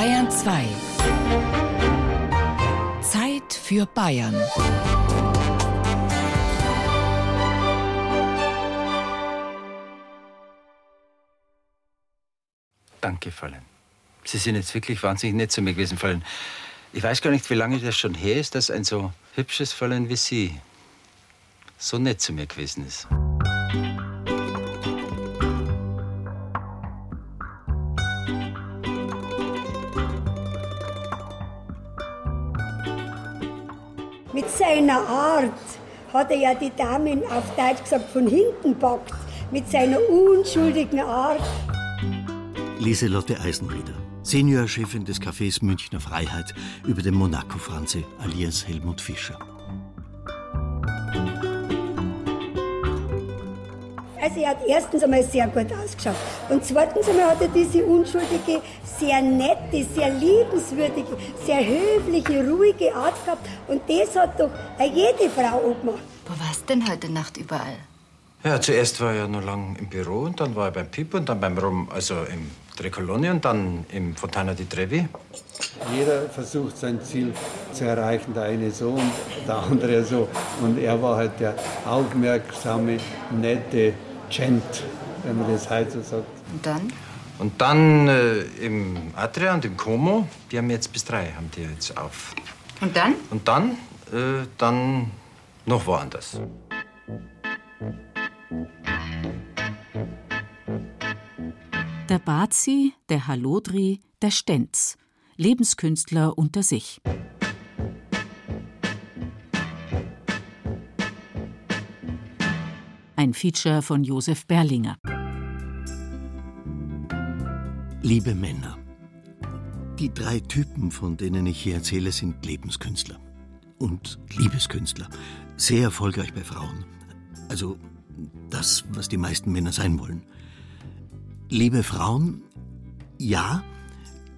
Bayern 2. Zeit für Bayern. Danke, Fräulein. Sie sind jetzt wirklich wahnsinnig nett zu mir gewesen, Fräulein. Ich weiß gar nicht, wie lange das schon her ist, dass ein so hübsches Fräulein wie Sie so nett zu mir gewesen ist. Seiner Art hat er ja die Damen auf Deutsch gesagt von hinten packt. Mit seiner unschuldigen Art. Lieselotte Eisenrieder, Seniorchefin des Cafés Münchner Freiheit über dem Monaco Franze alias Helmut Fischer. Also er hat erstens einmal sehr gut ausgeschaut. Und zweitens einmal hat er diese unschuldige, sehr nette, sehr liebenswürdige, sehr höfliche, ruhige Art gehabt. Und das hat doch jede Frau gemacht. Wo warst denn heute Nacht überall? Ja, zuerst war er noch lang im Büro und dann war er beim Pip und dann beim Rom, also im Trecoloni und dann im Fontana di Trevi. Jeder versucht sein Ziel zu erreichen, der eine so und der andere so. Und er war halt der aufmerksame, nette Gent, wenn man das heute so sagt. Und dann? Und dann äh, im Adria und im Como, die haben jetzt bis drei, haben die jetzt auf. Und dann? Und dann, äh, dann noch woanders. Der Bazi, der Halodri, der Stenz. Lebenskünstler unter sich. Ein Feature von Josef Berlinger. Liebe Männer, die drei Typen, von denen ich hier erzähle, sind Lebenskünstler und Liebeskünstler. Sehr erfolgreich bei Frauen. Also das, was die meisten Männer sein wollen. Liebe Frauen, ja,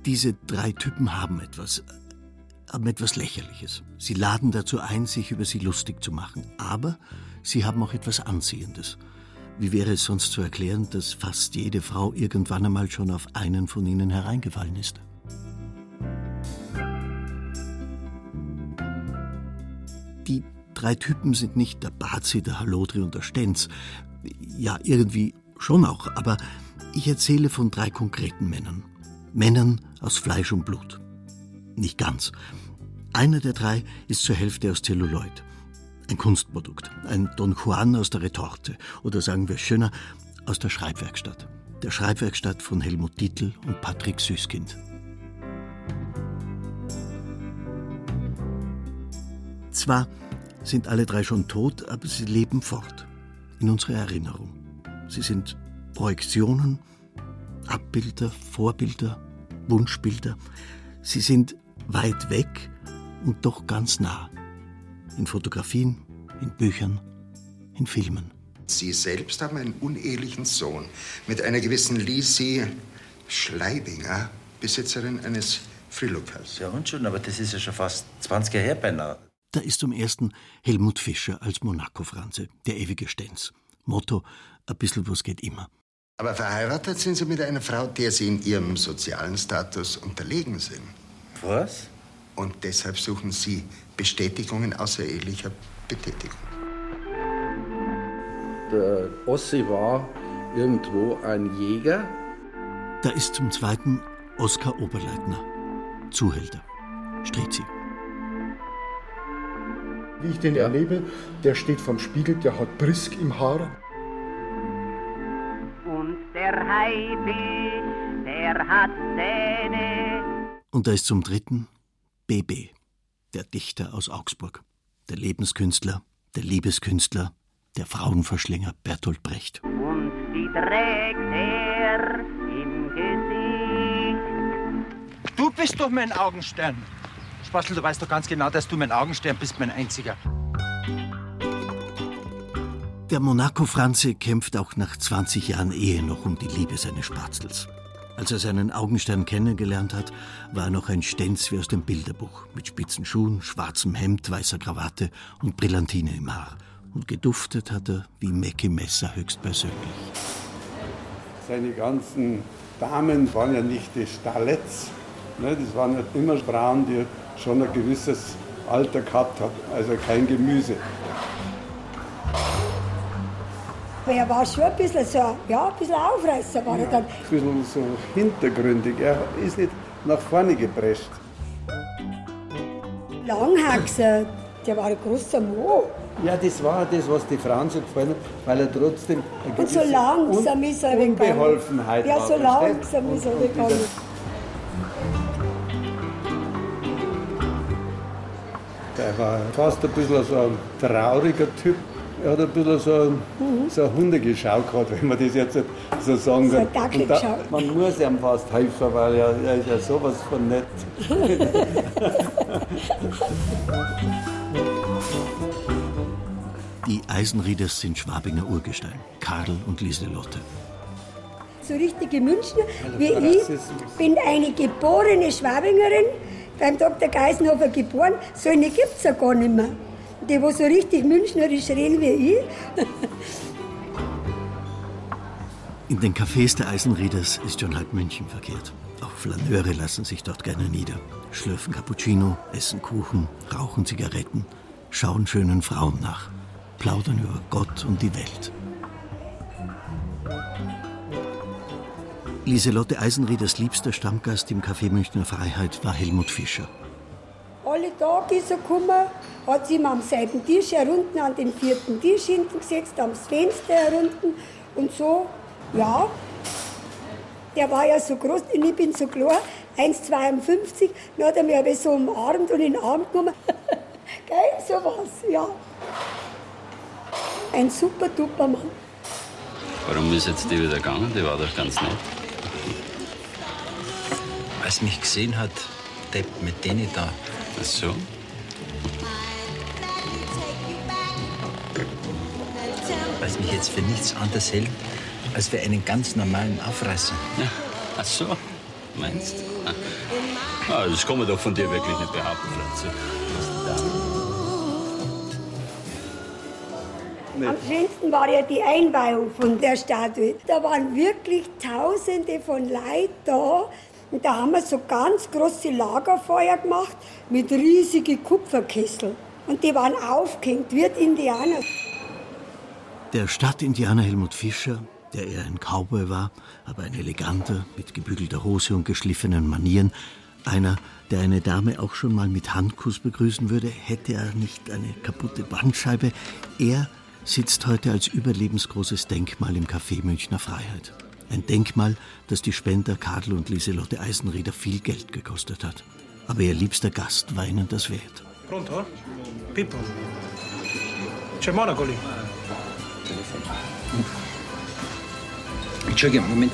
diese drei Typen haben etwas, haben etwas Lächerliches. Sie laden dazu ein, sich über sie lustig zu machen. Aber sie haben auch etwas Anziehendes. Wie wäre es sonst zu erklären, dass fast jede Frau irgendwann einmal schon auf einen von ihnen hereingefallen ist? Die drei Typen sind nicht der Bazi, der Halodri und der Stenz. Ja, irgendwie schon auch, aber ich erzähle von drei konkreten Männern. Männern aus Fleisch und Blut. Nicht ganz. Einer der drei ist zur Hälfte aus Zelluloid. Ein Kunstprodukt. Ein Don Juan aus der Retorte. Oder sagen wir schöner, aus der Schreibwerkstatt. Der Schreibwerkstatt von Helmut Dietl und Patrick Süßkind. Zwar sind alle drei schon tot, aber sie leben fort. In unserer Erinnerung. Sie sind Projektionen, Abbilder, Vorbilder, Wunschbilder. Sie sind weit weg und doch ganz nah. In Fotografien, in Büchern, in Filmen. Sie selbst haben einen unehelichen Sohn mit einer gewissen Lisi Schleibinger, Besitzerin eines Frilukers. Ja und schon, aber das ist ja schon fast 20 Jahre her beinahe. Da ist zum ersten Helmut Fischer als Monaco-Franze, der ewige Stenz. Motto, ein bisschen was geht immer. Aber verheiratet sind Sie mit einer Frau, der Sie in Ihrem sozialen Status unterlegen sind. Was? Und deshalb suchen Sie Bestätigungen außerehelicher Betätigung. Der Ossi war irgendwo ein Jäger. Da ist zum zweiten Oskar Oberleitner, Zuhälter, Strezi. Wie ich den erlebe, der steht vom Spiegel, der hat Brisk im Haar. Und der Haifisch, der hat Zähne. Und da ist zum dritten BB, der Dichter aus Augsburg, der Lebenskünstler, der Liebeskünstler, der Frauenverschlinger Bertolt Brecht. Und die trägt er im Gesicht. Du bist doch mein Augenstern. Spassel, du weißt doch ganz genau, dass du mein Augenstern bist, mein einziger. Der Monaco-Franze kämpft auch nach 20 Jahren Ehe noch um die Liebe seines Spatzels. Als er seinen Augenstern kennengelernt hat, war er noch ein Stenz wie aus dem Bilderbuch, mit spitzen Schuhen, schwarzem Hemd, weißer Krawatte und Brillantine im Haar. Und geduftet hat er wie Mackie Messer höchstpersönlich. Seine ganzen Damen waren ja nicht die Stallets, Ne, das waren halt immer Frauen, die schon ein gewisses Alter gehabt haben, also kein Gemüse. Aber er war schon ein bisschen so, ja, ein bisschen Aufreißer war er dann. Ein bisschen so hintergründig. Er ist nicht nach vorne geprescht. Langhaxer, der war ein großer Mo. Ja, das war das, was die Frauen so gefallen hat, weil er trotzdem eine Und so langsam Un ist er weggegangen. Unbeholfenheit Ja, so langsam ist er Und- und weggegangen. Der war fast ein bisschen so ein trauriger Typ. Er hat ein bisschen so, so eine Hundegeschau gehabt, wenn man das jetzt so sagen Mhm. So kann. ein da, man muss ihm fast helfen, weil er, er ist ja sowas von nett. Die Eisenrieders sind Schwabinger Urgestein, Karl und Lieselotte. So richtige Münchner wie ich. Rassismus. Bin eine geborene Schwabingerin, beim Dr. Geisenhofer geboren. So eine gibt es ja gar nicht mehr. Die, wo so richtig münchnerisch reden wie ich. In den Cafés der Eisenrieders ist schon halb München verkehrt. Auch Flaneure lassen sich dort gerne nieder. Schlürfen Cappuccino, essen Kuchen, rauchen Zigaretten, schauen schönen Frauen nach, plaudern über Gott und die Welt. Lieselotte Eisenrieders liebster Stammgast im Café Münchner Freiheit war Helmut Fischer. Alle Tage ist er gekommen, hat sich immer am selben Tisch herunten an den vierten Tisch hinten gesetzt, ans Fenster herunten und so, ja. Der war ja so groß und ich bin so klar, 1,52, dann hat er mich aber so umarmt und in den Arm genommen. Geil, sowas, ja. Ein super duper Mann. Warum ist jetzt die wieder gegangen? Die war doch ganz nett. Als mich gesehen hat, Depp mit denen da. Ach so? Es mich jetzt für nichts anderes hält, als für einen ganz normalen Aufreißer. Ja. Ach so, meinst du? Ah, das kann man doch von dir wirklich nicht behaupten, Franzi. Am schönsten war ja die Einweihung von der Statue. Da waren wirklich Tausende von Leuten da. Und da haben wir so ganz große Lagerfeuer gemacht mit riesigen Kupferkessel. Und die waren aufgehängt, wie die Indianer. Der Stadtindianer Helmut Fischer, der eher ein Cowboy war, aber ein eleganter, mit gebügelter Hose und geschliffenen Manieren, einer, der eine Dame auch schon mal mit Handkuss begrüßen würde, hätte er nicht eine kaputte Bandscheibe. Er sitzt heute als überlebensgroßes Denkmal im Café Münchner Freiheit. Ein Denkmal, das die Spender Kadel und Lieselotte Eisenrieder viel Geld gekostet hat. Aber ihr liebster Gast war ihnen das wert. Pronto? Pippo? C'è Monaco lì? Entschuldigung, Moment.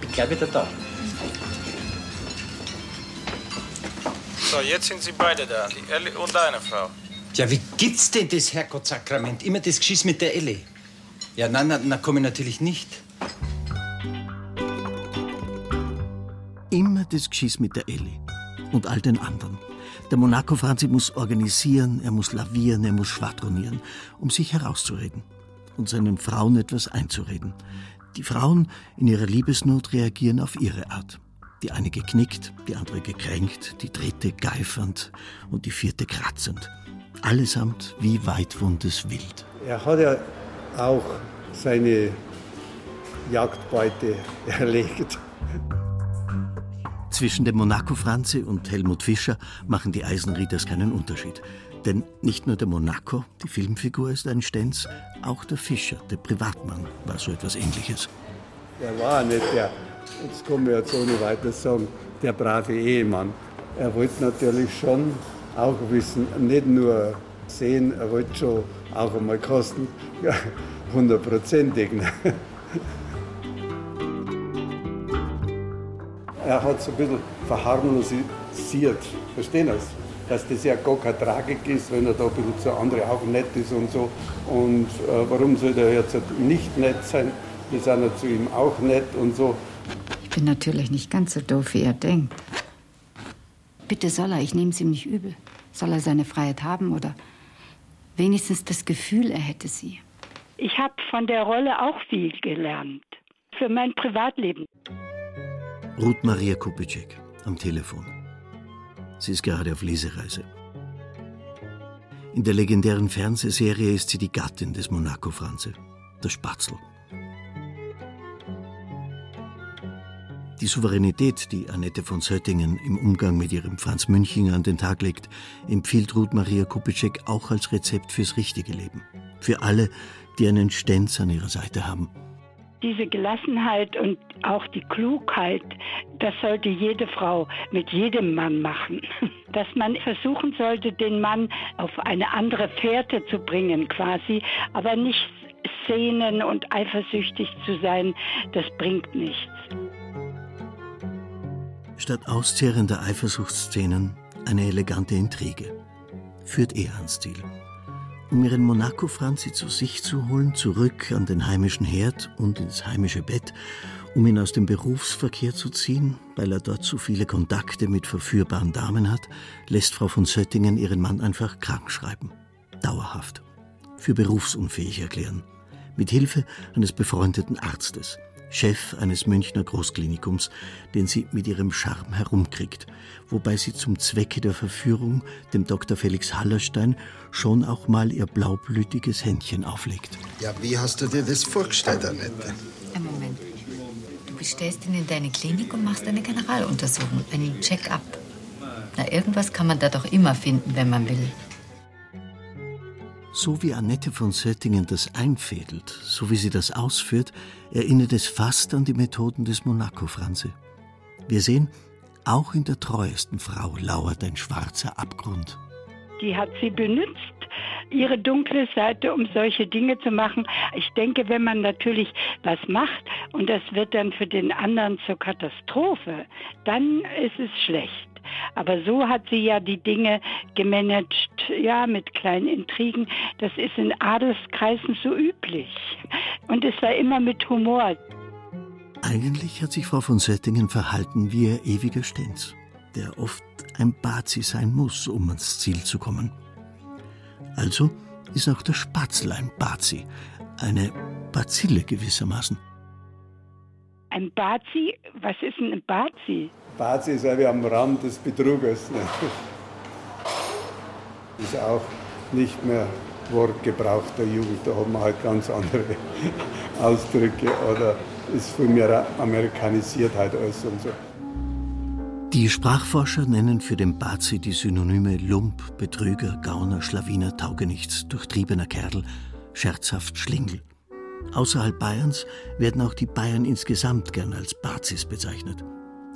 Bin gleich wieder da. So, jetzt sind Sie beide da, die Ellie und deine Frau. Ja, wie gibt's denn das, Herrgottsakrament? Immer das Geschiss mit der Elle. Ja, nein, nein, na komme ich natürlich nicht. Immer das Geschiss mit der Elli und all den anderen. Der Monaco Franzi muss organisieren, er muss lavieren, er muss schwadronieren, um sich herauszureden und seinen Frauen etwas einzureden. Die Frauen in ihrer Liebesnot reagieren auf ihre Art. Die eine geknickt, die andere gekränkt, die dritte geifernd und die vierte kratzend. Allesamt wie weitwundes Wild. Er hat ja auch seine Jagdbeute erlegt. Zwischen dem Monaco Franzi und Helmut Fischer machen die Eisenrieders keinen Unterschied. Denn nicht nur der Monaco, die Filmfigur, ist ein Stenz, auch der Fischer, der Privatmann, war so etwas ähnliches. Er war nicht der, jetzt kann man jetzt ohne weiteres sagen, der brave Ehemann. Er wollte natürlich schon auch wissen, nicht nur sehen, er wollte schon auch einmal kosten, ja, hundertprozentig. Ne? Er hat es ein bisschen verharmlosiert, verstehen Sie? Dass das ja gar keine Tragik ist, wenn er da ein bisschen zu anderen auch nett ist und so. Und äh, warum soll er jetzt nicht nett sein? Wir sind ja zu ihm auch nett und so. Ich bin natürlich nicht ganz so doof, wie er denkt. Bitte soll er, ich nehme es ihm nicht übel. Soll er seine Freiheit haben oder wenigstens das Gefühl, er hätte sie. Ich habe von der Rolle auch viel gelernt. Für mein Privatleben. Ruth Maria Kupitschek, am Telefon. Sie ist gerade auf Lesereise. In der legendären Fernsehserie ist sie die Gattin des Monaco Franze, der Spatzel. Die Souveränität, die Annette von Söttingen im Umgang mit ihrem Franz Münchinger an den Tag legt, empfiehlt Ruth Maria Kupitschek auch als Rezept fürs richtige Leben. Für alle, die einen Stenz an ihrer Seite haben. Diese Gelassenheit und auch die Klugheit, das sollte jede Frau mit jedem Mann machen. Dass man versuchen sollte, den Mann auf eine andere Fährte zu bringen quasi, aber nicht sehnen und eifersüchtig zu sein, das bringt nichts. Statt auszehrender Eifersuchtsszenen eine elegante Intrige. Führt ans Ziel. Um ihren Monaco-Franzi zu sich zu holen, zurück an den heimischen Herd und ins heimische Bett, um ihn aus dem Berufsverkehr zu ziehen, weil er dort zu viele Kontakte mit verführbaren Damen hat, lässt Frau von Söttingen ihren Mann einfach krank schreiben. Dauerhaft. Für berufsunfähig erklären. Mit Hilfe eines befreundeten Arztes. Chef eines Münchner Großklinikums, den sie mit ihrem Charme herumkriegt, wobei sie zum Zwecke der Verführung dem Dr. Felix Hallerstein schon auch mal ihr blaublütiges Händchen auflegt. Ja, wie hast du dir das vorgestellt, Annette? Ein Moment. Du bestellst ihn in deine Klinik und machst eine Generaluntersuchung, einen Check-up. Na, irgendwas kann man da doch immer finden, wenn man will. So wie Annette von Söttingen das einfädelt, so wie sie das ausführt, erinnert es fast an die Methoden des Monaco-Franze. Wir sehen, auch in der treuesten Frau lauert ein schwarzer Abgrund. Die hat sie benutzt, ihre dunkle Seite, um solche Dinge zu machen. Ich denke, wenn man natürlich was macht und das wird dann für den anderen zur Katastrophe, dann ist es schlecht. Aber so hat sie ja die Dinge gemanagt, ja, mit kleinen Intrigen. Das ist in Adelskreisen so üblich. Und es war immer mit Humor. Eigentlich hat sich Frau von Söttingen verhalten wie ihr ewiger Stenz, der oft ein Bazi sein muss, um ans Ziel zu kommen. Also ist auch der Spatzel ein Bazi, eine Bazille gewissermaßen. Ein Bazi? Was ist denn ein Bazi? Bazi ist ja wie am Rand des Betruges. Ne? Ist auch nicht mehr Wortgebrauch der Jugend. Da haben wir halt ganz andere Ausdrücke oder ist viel mehr amerikanisiert halt alles und so. Die Sprachforscher nennen für den Bazi die Synonyme Lump, Betrüger, Gauner, Schlawiner, Taugenichts, durchtriebener Kerl, scherzhaft Schlingel. Außerhalb Bayerns werden auch die Bayern insgesamt gern als Bazis bezeichnet.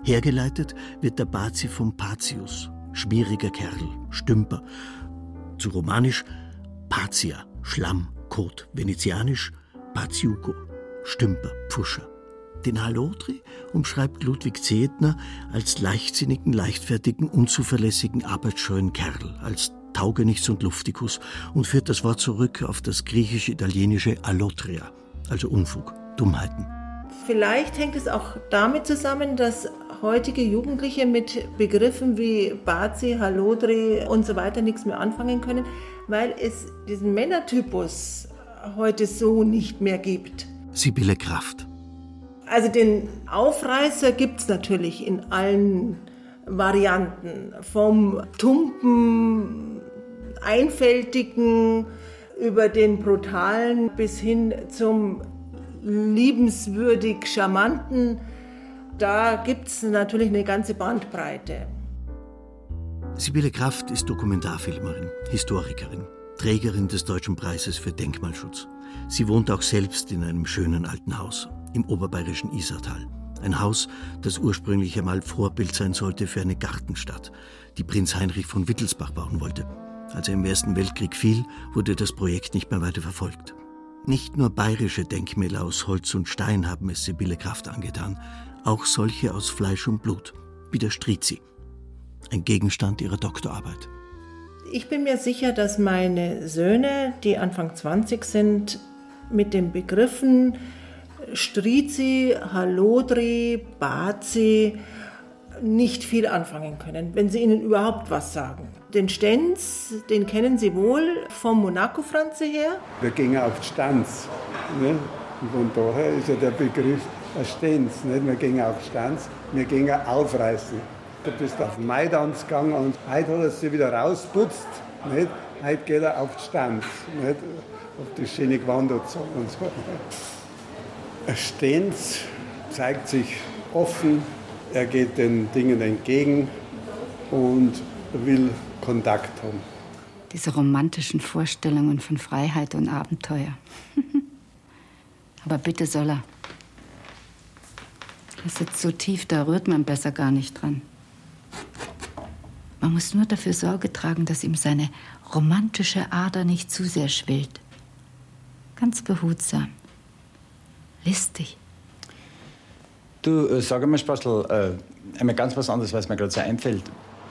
Hergeleitet wird der Bazi vom Patius, schwieriger Kerl, Stümper. Zu romanisch Pazia, Schlamm, Kot. Venezianisch Paziuco, Stümper, Pfuscher. Den Halotri umschreibt Ludwig Zehetner als leichtsinnigen, leichtfertigen, unzuverlässigen, arbeitsscheuen Kerl, als Taugenichts und Luftikus und führt das Wort zurück auf das griechisch-italienische Allotria, also Unfug, Dummheiten. Vielleicht hängt es auch damit zusammen, dass heutige Jugendliche mit Begriffen wie Bazi, Halodri und so weiter nichts mehr anfangen können, weil es diesen Männertypus heute so nicht mehr gibt. Sibylle Kraft. Also den Aufreißer gibt es natürlich in allen Varianten. Vom tumpen, einfältigen über den brutalen bis hin zum liebenswürdig charmanten. Da gibt es natürlich eine ganze Bandbreite. Sibylle Kraft ist Dokumentarfilmerin, Historikerin, Trägerin des Deutschen Preises für Denkmalschutz. Sie wohnt auch selbst in einem schönen alten Haus im oberbayerischen Isartal. Ein Haus, das ursprünglich einmal Vorbild sein sollte für eine Gartenstadt, die Prinz Heinrich von Wittelsbach bauen wollte. Als er im Ersten Weltkrieg fiel, wurde das Projekt nicht mehr weiter verfolgt. Nicht nur bayerische Denkmäler aus Holz und Stein haben es Sibylle Kraft angetan, auch solche aus Fleisch und Blut, wie der Strizi, ein Gegenstand ihrer Doktorarbeit. Ich bin mir sicher, dass meine Söhne, die Anfang 20 sind, mit den Begriffen Strizi, Halodri, Bazi nicht viel anfangen können, wenn sie ihnen überhaupt was sagen. Den Stenz, den kennen sie wohl vom Monaco-Franze her. Wir gingen auf Stanz. Ne? Von daher ist ja der Begriff ein Stenz. Nicht? Wir gingen auf Stanz, wir gingen aufreißen. Du bist auf Maidans gegangen und heute hat er sie wieder rausputzt. Nicht? Heute geht er auf Stanz, nicht? auf die schöne Gewandung und so. Stenz zeigt sich offen, er geht den Dingen entgegen und will Kontakt haben. Diese romantischen Vorstellungen von Freiheit und Abenteuer. Aber bitte soll er. Das sitzt so tief, da rührt man besser gar nicht dran. Man muss nur dafür Sorge tragen, dass ihm seine romantische Ader nicht zu sehr schwillt. Ganz behutsam. Listig. Du, äh, sag einmal, Spastel, äh, einmal ganz was anderes, was mir gerade so einfällt.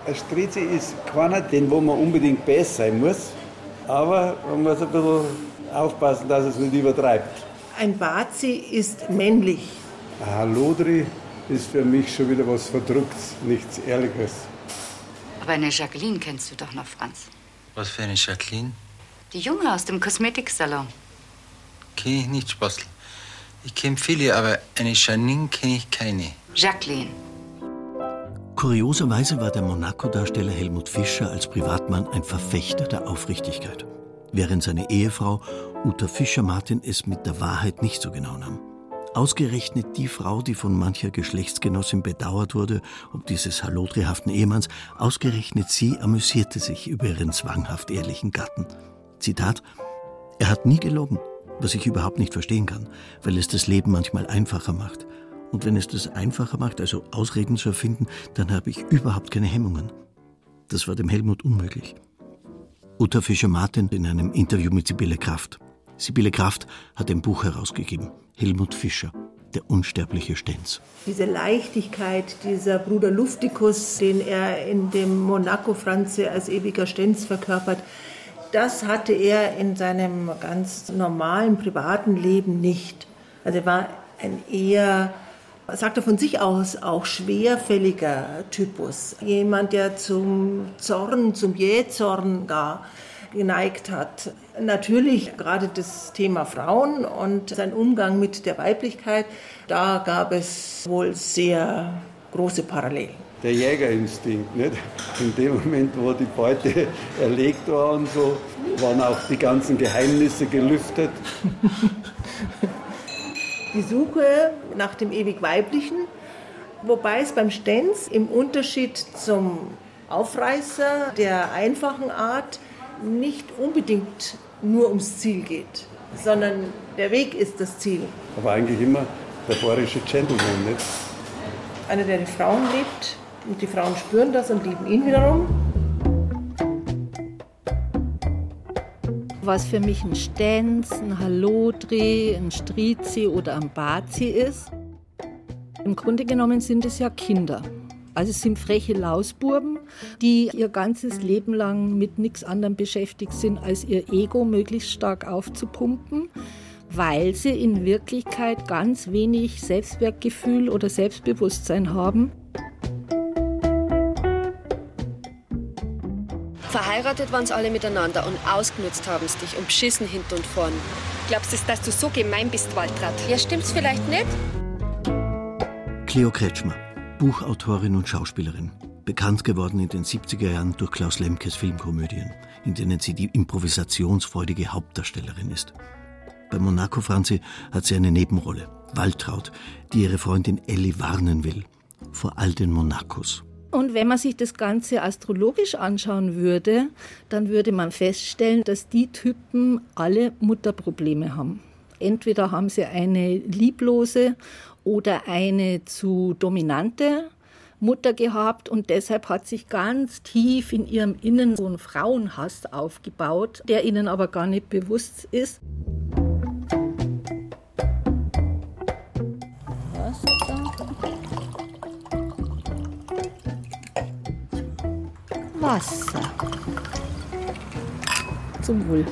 Ein Strizi ist keiner, den wo man unbedingt besser sein muss, aber man muss ein bisschen aufpassen, dass es nicht übertreibt. Ein Bazi ist männlich. Ein Halodri ist für mich schon wieder was Verdrucktes, nichts Ehrliches. Aber eine Jacqueline kennst du doch noch, Franz. Was für eine Jacqueline? Die Junge aus dem Kosmetiksalon. Kenne ich nicht, Spastel. Ich kenne viele, aber eine Janine kenne ich keine. Jacqueline. Kurioserweise war der Monaco-Darsteller Helmut Fischer als Privatmann ein Verfechter der Aufrichtigkeit, während seine Ehefrau Uta Fischer-Martin es mit der Wahrheit nicht so genau nahm. Ausgerechnet die Frau, die von mancher Geschlechtsgenossin bedauert wurde, ob dieses hallotrihaften Ehemanns, ausgerechnet sie amüsierte sich über ihren zwanghaft ehrlichen Gatten. Zitat: Er hat nie gelogen, was ich überhaupt nicht verstehen kann, weil es das Leben manchmal einfacher macht. Und wenn es das einfacher macht, also Ausreden zu erfinden, dann habe ich überhaupt keine Hemmungen. Das war dem Helmut unmöglich. Uta Fischer-Martin in einem Interview mit Sibylle Kraft. Sibylle Kraft hat ein Buch herausgegeben. Helmut Fischer, der unsterbliche Stenz. Diese Leichtigkeit, dieser Bruder Luftikus, den er in dem Monaco Franze als ewiger Stenz verkörpert, das hatte er in seinem ganz normalen privaten Leben nicht. Also er war ein eher, sagt er von sich aus, auch schwerfälliger Typus. Jemand, der zum Zorn, zum Jähzorn gar geneigt hat. Natürlich gerade das Thema Frauen und sein Umgang mit der Weiblichkeit, da gab es wohl sehr große Parallelen der Jägerinstinkt. Nicht? In dem Moment, wo die Beute erlegt war und so, waren auch die ganzen Geheimnisse gelüftet. Die Suche nach dem ewig Weiblichen, wobei es beim Stenz im Unterschied zum Aufreißer der einfachen Art nicht unbedingt nur ums Ziel geht, sondern der Weg ist das Ziel. Aber eigentlich immer der bayerische Gentleman, nicht? Einer, der die Frauen liebt und die Frauen spüren das und lieben ihn wiederum. Was für mich ein Stenz, ein Hallodri, ein Strizi oder ein Bazi ist, im Grunde genommen sind es ja Kinder. Also es sind freche Lausburben, die ihr ganzes Leben lang mit nichts anderem beschäftigt sind, als ihr Ego möglichst stark aufzupumpen, weil sie in Wirklichkeit ganz wenig Selbstwertgefühl oder Selbstbewusstsein haben. Verheiratet waren sie alle miteinander und ausgenutzt haben sie dich und beschissen hinten und vorn. Glaubst du, dass du so gemein bist, Waltraud? Ja, stimmt's vielleicht nicht? Cleo Kretschmer Buchautorin und Schauspielerin. Bekannt geworden in den 70er Jahren durch Klaus Lemkes Filmkomödien, in denen sie die improvisationsfreudige Hauptdarstellerin ist. Bei Monaco Franzi hat sie eine Nebenrolle, Waltraud, die ihre Freundin Ellie warnen will vor all den Monacos. Und wenn man sich das Ganze astrologisch anschauen würde, dann würde man feststellen, dass die Typen alle Mutterprobleme haben. Entweder haben sie eine lieblose oder eine zu dominante Mutter gehabt und deshalb hat sich ganz tief in ihrem Innen so ein Frauenhass aufgebaut, der ihnen aber gar nicht bewusst ist. Wasser. Zum Wohl.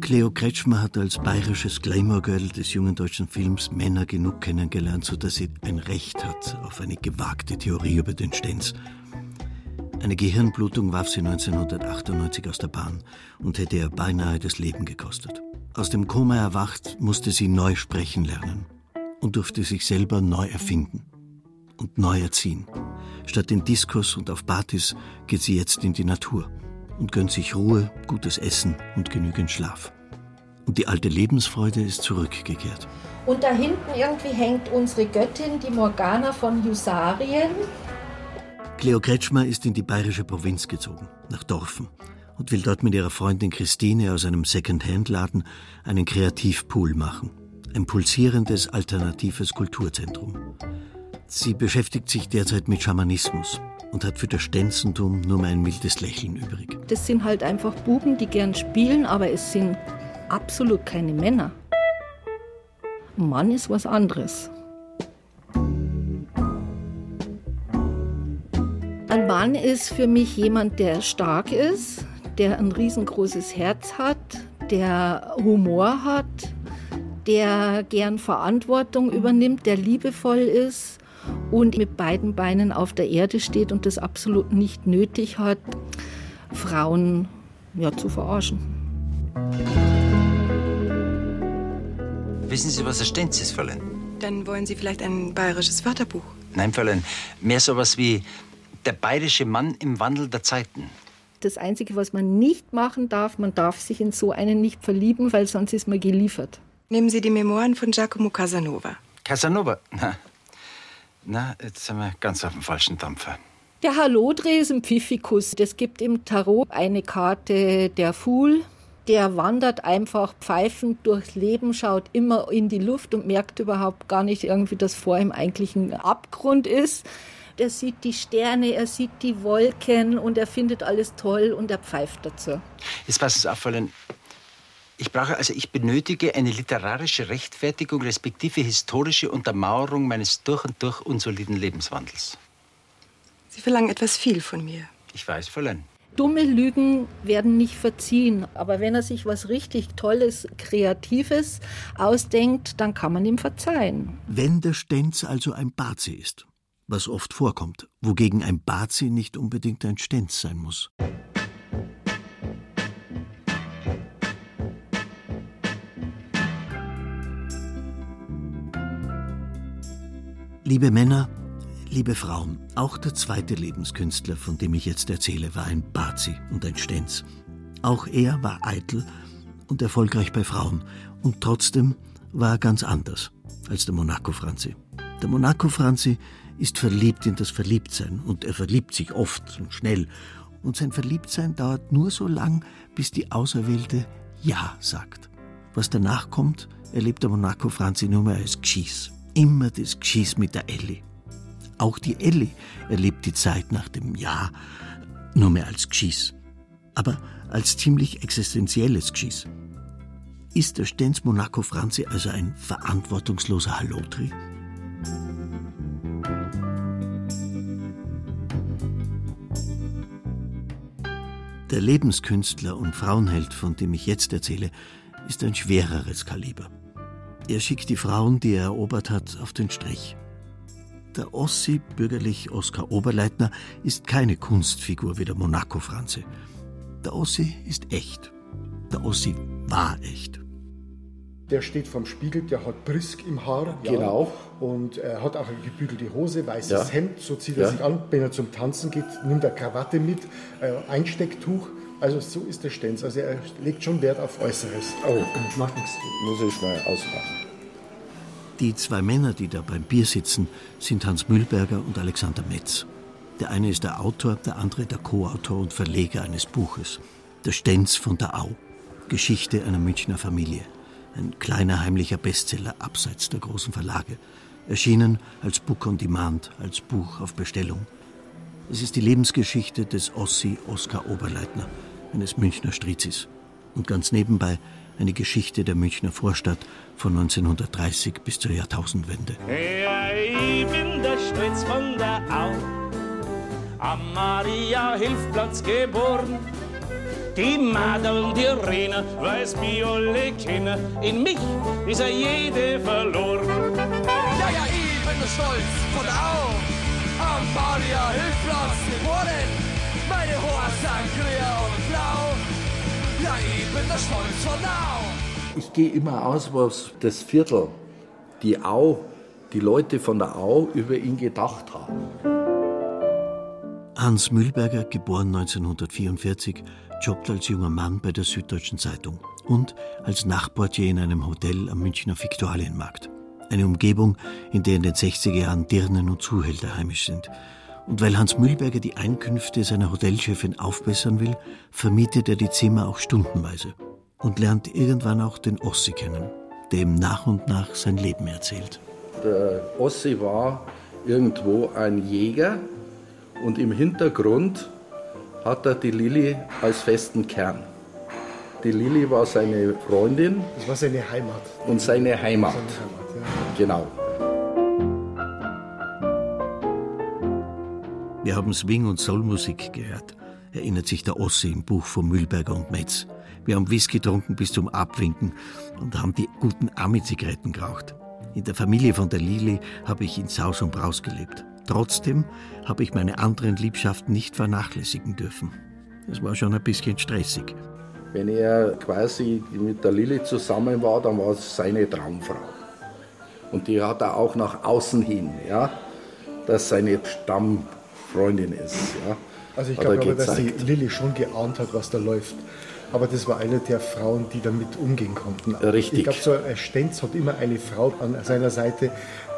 Cleo Kretschmer hat als bayerisches Glamour-Girl des jungen deutschen Films Männer genug kennengelernt, sodass sie ein Recht hat auf eine gewagte Theorie über den Stenz. Eine Gehirnblutung warf sie 1998 aus der Bahn und hätte ihr beinahe das Leben gekostet. Aus dem Koma erwacht, musste sie neu sprechen lernen und durfte sich selber neu erfinden. Und neu erziehen. Statt in Diskos und auf Partys geht sie jetzt in die Natur und gönnt sich Ruhe, gutes Essen und genügend Schlaf. Und die alte Lebensfreude ist zurückgekehrt. Und da hinten irgendwie hängt unsere Göttin, die Morgana von Husarien. Cleo Kretschmer ist in die bayerische Provinz gezogen, nach Dorfen, und will dort mit ihrer Freundin Christine aus einem Second-Hand-Laden einen Kreativpool machen. Ein pulsierendes, alternatives Kulturzentrum. Sie beschäftigt sich derzeit mit Schamanismus und hat für das Stenzentum nur mehr ein mildes Lächeln übrig. Das sind halt einfach Buben, die gern spielen, aber es sind absolut keine Männer. Ein Mann ist was anderes. Ein Mann ist für mich jemand, der stark ist, der ein riesengroßes Herz hat, der Humor hat, der gern Verantwortung übernimmt, der liebevoll ist und mit beiden Beinen auf der Erde steht und das absolut nicht nötig hat, Frauen ja, zu verarschen. Wissen Sie, was ein Stenz ist, Fräulein? Dann wollen Sie vielleicht ein bayerisches Wörterbuch. Nein, Fräulein, mehr sowas wie der bayerische Mann im Wandel der Zeiten. Das Einzige, was man nicht machen darf, man darf sich in so einen nicht verlieben, weil sonst ist man geliefert. Nehmen Sie die Memoiren von Giacomo Casanova. Casanova? Na, na jetzt sind wir ganz auf dem falschen Dampfer. Der Hallodreh ist ein Pfiffikus. Es gibt im Tarot eine Karte der Fool. Der wandert einfach pfeifend durchs Leben, schaut immer in die Luft und merkt überhaupt gar nicht irgendwie, dass vor ihm eigentlich ein Abgrund ist. Er sieht die Sterne, er sieht die Wolken und er findet alles toll und er pfeift dazu. Jetzt passen Sie auf, Fräulein. Ich brauche also, ich benötige eine literarische Rechtfertigung respektive historische Untermauerung meines durch und durch unsoliden Lebenswandels. Sie verlangen etwas viel von mir. Ich weiß, Fräulein. Dumme Lügen werden nicht verziehen, aber wenn er sich was richtig Tolles, Kreatives ausdenkt, dann kann man ihm verzeihen. Wenn der Stenz also ein Bazi ist, was oft vorkommt, wogegen ein Bazi nicht unbedingt ein Stenz sein muss. Liebe Männer, liebe Frauen, auch der zweite Lebenskünstler, von dem ich jetzt erzähle, war ein Bazi und ein Stenz. Auch er war eitel und erfolgreich bei Frauen. Und trotzdem war er ganz anders als der Monaco Franzi. Der Monaco Franzi ist verliebt in das Verliebtsein und er verliebt sich oft und schnell. Und sein Verliebtsein dauert nur so lang, bis die Auserwählte Ja sagt. Was danach kommt, erlebt der Monaco Franzi nur mehr als Gschieß. Immer das Gschieß mit der Elli. Auch die Elli erlebt die Zeit nach dem Ja nur mehr als Gschieß. Aber als ziemlich existenzielles Gschieß. Ist der Stenz Monaco Franzi also ein verantwortungsloser Hallotri? Der Lebenskünstler und Frauenheld, von dem ich jetzt erzähle, ist ein schwereres Kaliber. Er schickt die Frauen, die er erobert hat, auf den Strich. Der Ossi, bürgerlich Oskar Oberleitner, ist keine Kunstfigur wie der Monaco Franze. Der Ossi ist echt. Der Ossi war echt. Der steht vom Spiegel, der hat Brisk im Haar. Ja. Genau. Und er hat auch eine gebügelte Hose, weißes Ja. Hemd, so zieht er Ja. sich an. Wenn er zum Tanzen geht, nimmt er Krawatte mit, äh, Einstecktuch. Also so ist der Stenz. Also er legt schon Wert auf Äußeres. Oh, macht nichts. Muss ich schnell ausmachen. Die zwei Männer, die da beim Bier sitzen, sind Hans Mühlberger und Alexander Metz. Der eine ist der Autor, der andere der Co-Autor und Verleger eines Buches. Der Stenz von der Au. Geschichte einer Münchner Familie. Ein kleiner heimlicher Bestseller abseits der großen Verlage. Erschienen als Book on Demand, als Buch auf Bestellung. Es ist die Lebensgeschichte des Ossi Oskar Oberleitner, eines Münchner Strizis. Und ganz nebenbei eine Geschichte der Münchner Vorstadt von 1930 bis zur Jahrtausendwende. Ja, ich bin der Stritz von der Au, am Maria-Hilfplatz geboren. Die Madeln, die Rena, weiß mich alle kennen, in mich ist er jede verloren. Ja, ja, ich bin der Stolz von der Au. Am Maria Hilfplatz geboren. Meine Haare sind und. Ja, ich bin der Stolz von Au. Ich gehe immer aus, was das Viertel, die Au, die Leute von der Au über ihn gedacht haben. Hans Mühlberger, geboren 1944, jobbt als junger Mann bei der Süddeutschen Zeitung und als Nachtportier in einem Hotel am Münchner Viktualienmarkt. Eine Umgebung, in der in den 60er Jahren Dirnen und Zuhälter heimisch sind. Und weil Hans Mühlberger die Einkünfte seiner Hotelchefin aufbessern will, vermietet er die Zimmer auch stundenweise und lernt irgendwann auch den Ossi kennen, der ihm nach und nach sein Leben erzählt. Der Ossi war irgendwo ein Jäger und im Hintergrund hat er die Lilly als festen Kern. Die Lilly war seine Freundin. Das war seine Heimat. Und seine Heimat. Seine Heimat ja. Genau. Wir haben Swing- und Soulmusik gehört, erinnert sich der Ossi im Buch von Mühlberger und Metz. Wir haben Whisky getrunken bis zum Abwinken und haben die guten Ami-Zigaretten geraucht. In der Familie von der Lili habe ich in Saus und Braus gelebt. Trotzdem habe ich meine anderen Liebschaften nicht vernachlässigen dürfen. Es war schon ein bisschen stressig. Wenn er quasi mit der Lilly zusammen war, dann war es seine Traumfrau. Und die hat er auch nach außen hin, ja, dass seine Stammfreundin ist. Ja, Also ich glaube aber, dass die. Lilly schon geahnt hat, was da läuft. Aber das war eine der Frauen, die damit umgehen konnten. Richtig. Ich glaube, so ein Stenz hat immer eine Frau an seiner Seite,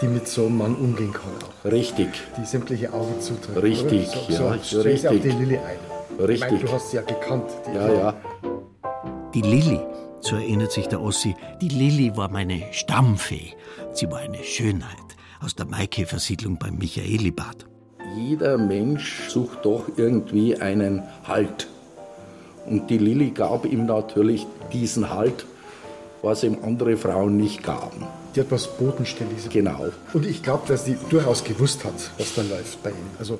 die mit so einem Mann umgehen kann. Auch. Richtig. Die sämtliche Augen zudrückt. Richtig, so, ja, so, ist auch die richtig. Lilly ein. Richtig. Ich meine, du hast sie ja gekannt. Die Ja, ja. Die Lilly, so erinnert sich der Ossi, die Lilly war meine Stammfee. Sie war eine Schönheit aus der Maikäfersiedlung beim Michaelibad. Jeder Mensch sucht doch irgendwie einen Halt. Und die Lilly gab ihm natürlich diesen Halt, was ihm andere Frauen nicht gaben. Die hat was Bodenständiges. Genau. Und ich glaube, dass sie durchaus gewusst hat, was da läuft bei ihm. Also,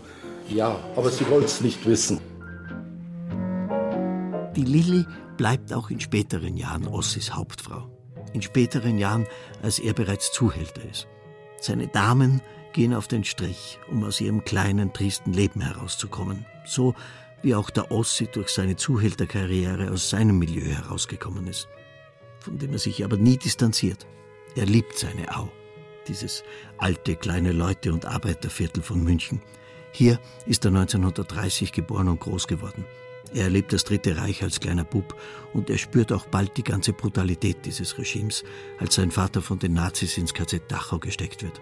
Ja, aber sie wollte es nicht wissen. Die Lilly bleibt auch in späteren Jahren Ossis Hauptfrau. In späteren Jahren, als er bereits Zuhälter ist. Seine Damen gehen auf den Strich, um aus ihrem kleinen, tristen Leben herauszukommen. So wie auch der Ossi durch seine Zuhälterkarriere aus seinem Milieu herausgekommen ist. Von dem er sich aber nie distanziert. Er liebt seine Au. Dieses alte, kleine Leute- und Arbeiterviertel von München. Hier ist er 1930 geboren und groß geworden. Er erlebt das Dritte Reich als kleiner Bub und er spürt auch bald die ganze Brutalität dieses Regimes, als sein Vater von den Nazis ins KZ Dachau gesteckt wird.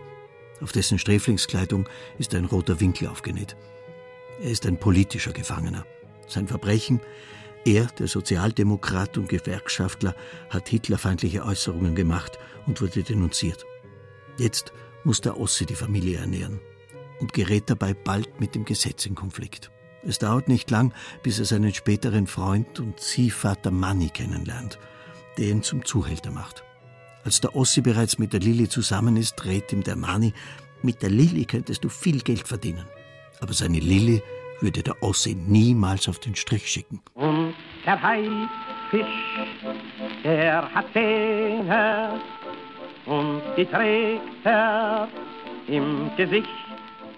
Auf dessen Sträflingskleidung ist ein roter Winkel aufgenäht. Er ist ein politischer Gefangener. Sein Verbrechen? Er, der Sozialdemokrat und Gewerkschaftler, hat hitlerfeindliche Äußerungen gemacht und wurde denunziert. Jetzt muss der Ossi die Familie ernähren und gerät dabei bald mit dem Gesetz in Konflikt. Es dauert nicht lang, bis er seinen späteren Freund und Ziehvater Manni kennenlernt, der ihn zum Zuhälter macht. Als der Ossi bereits mit der Lilly zusammen ist, dreht ihm der Mani, mit der Lilly könntest du viel Geld verdienen. Aber seine Lilly würde der Ossi niemals auf den Strich schicken. Und der Haifisch, der hat Zähne und die trägt er im Gesicht.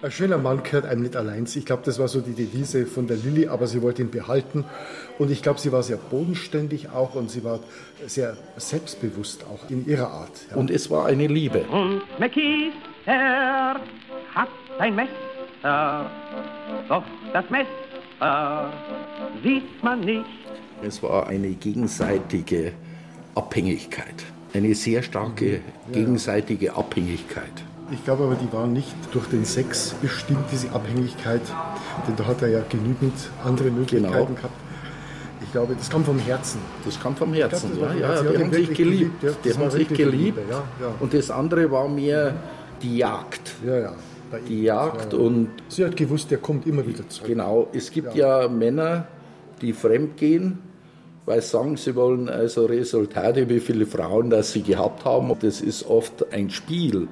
Ein schöner Mann gehört einem nicht allein. Ich glaube, das war so die Devise von der Lilly, aber sie wollte ihn behalten. Und ich glaube, sie war sehr bodenständig auch und sie war sehr selbstbewusst auch in ihrer Art. Ja. Und es war eine Liebe. Und McKees, er hat ein Messer, doch das Messer sieht man nicht. Es war eine gegenseitige Abhängigkeit. Eine sehr starke gegenseitige Abhängigkeit. Ich glaube aber, die war nicht durch den Sex bestimmt, diese Abhängigkeit, denn da hat er ja genügend andere Möglichkeiten Genau. gehabt. Ich glaube, das kam vom Herzen. Das kam vom glaub, Herzen. war ja, ja, Herzen. die Ja, haben sich geliebt. geliebt, ja. Die Das haben war sich geliebt. Ja, ja. Und das andere war mehr die Jagd. Ja, ja. Die. Jagd Ja, ja. und Sie hat gewusst, der kommt immer wieder zurück. Genau, es gibt ja, Männer, die fremd gehen, weil sie sagen, sie wollen also Resultate, wie viele Frauen das sie gehabt haben. Das ist oft ein Spiel,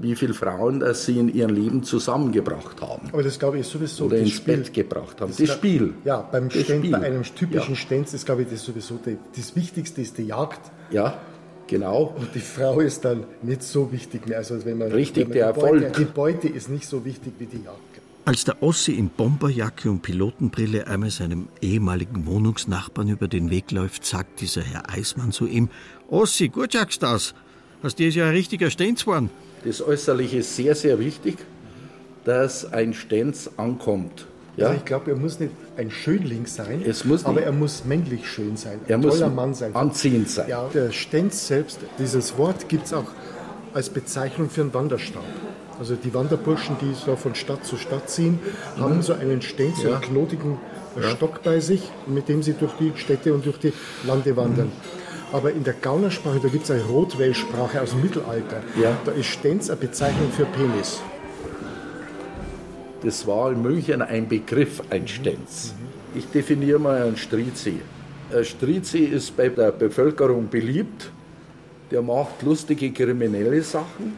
wie viele Frauen das sie in ihrem Leben zusammengebracht haben. Aber das glaube ich ist sowieso Oder das ins Spiel. Bett gebracht haben. Das, glaub- Spiel. Ja, beim Das Stenz, Spiel. bei einem typischen Ja. Stenz ist, glaube ich, das sowieso die, das Wichtigste ist die Jagd. Ja, genau. Und die Frau ist dann nicht so wichtig mehr. Also wenn man, Richtig, wenn man der die Beute, Erfolg. Die Beute ist nicht so wichtig wie die Jagd. Als der Ossi in Bomberjacke und Pilotenbrille einmal seinem ehemaligen Wohnungsnachbarn über den Weg läuft, sagt dieser Herr Eismann zu ihm, Ossi, gut schaust das. Hast du ja ein richtiger Stenz geworden. Das Äußerliche ist sehr, sehr wichtig, dass ein Stenz ankommt. Ja? Also ich glaube, er muss nicht ein Schönling sein, Es muss aber er muss männlich schön sein, Er ein muss toller Mann sein. anziehend sein. Ja, der Stenz selbst, dieses Wort gibt es auch als Bezeichnung für einen Wanderstab. Also die Wanderburschen, die so von Stadt zu Stadt ziehen, haben so einen Stenz, so Mhm. Ja. einen knotigen Ja. Stock bei sich, mit dem sie durch die Städte und durch die Lande wandern. Mhm. Aber in der Gaunersprache, da gibt es eine Rotwellsprache aus dem Mittelalter. Ja. Da ist Stenz eine Bezeichnung für Penis. Das war in München ein Begriff, ein Stenz. Ich definiere mal einen Strizi. Ein Strizi ist bei der Bevölkerung beliebt. Der macht lustige kriminelle Sachen,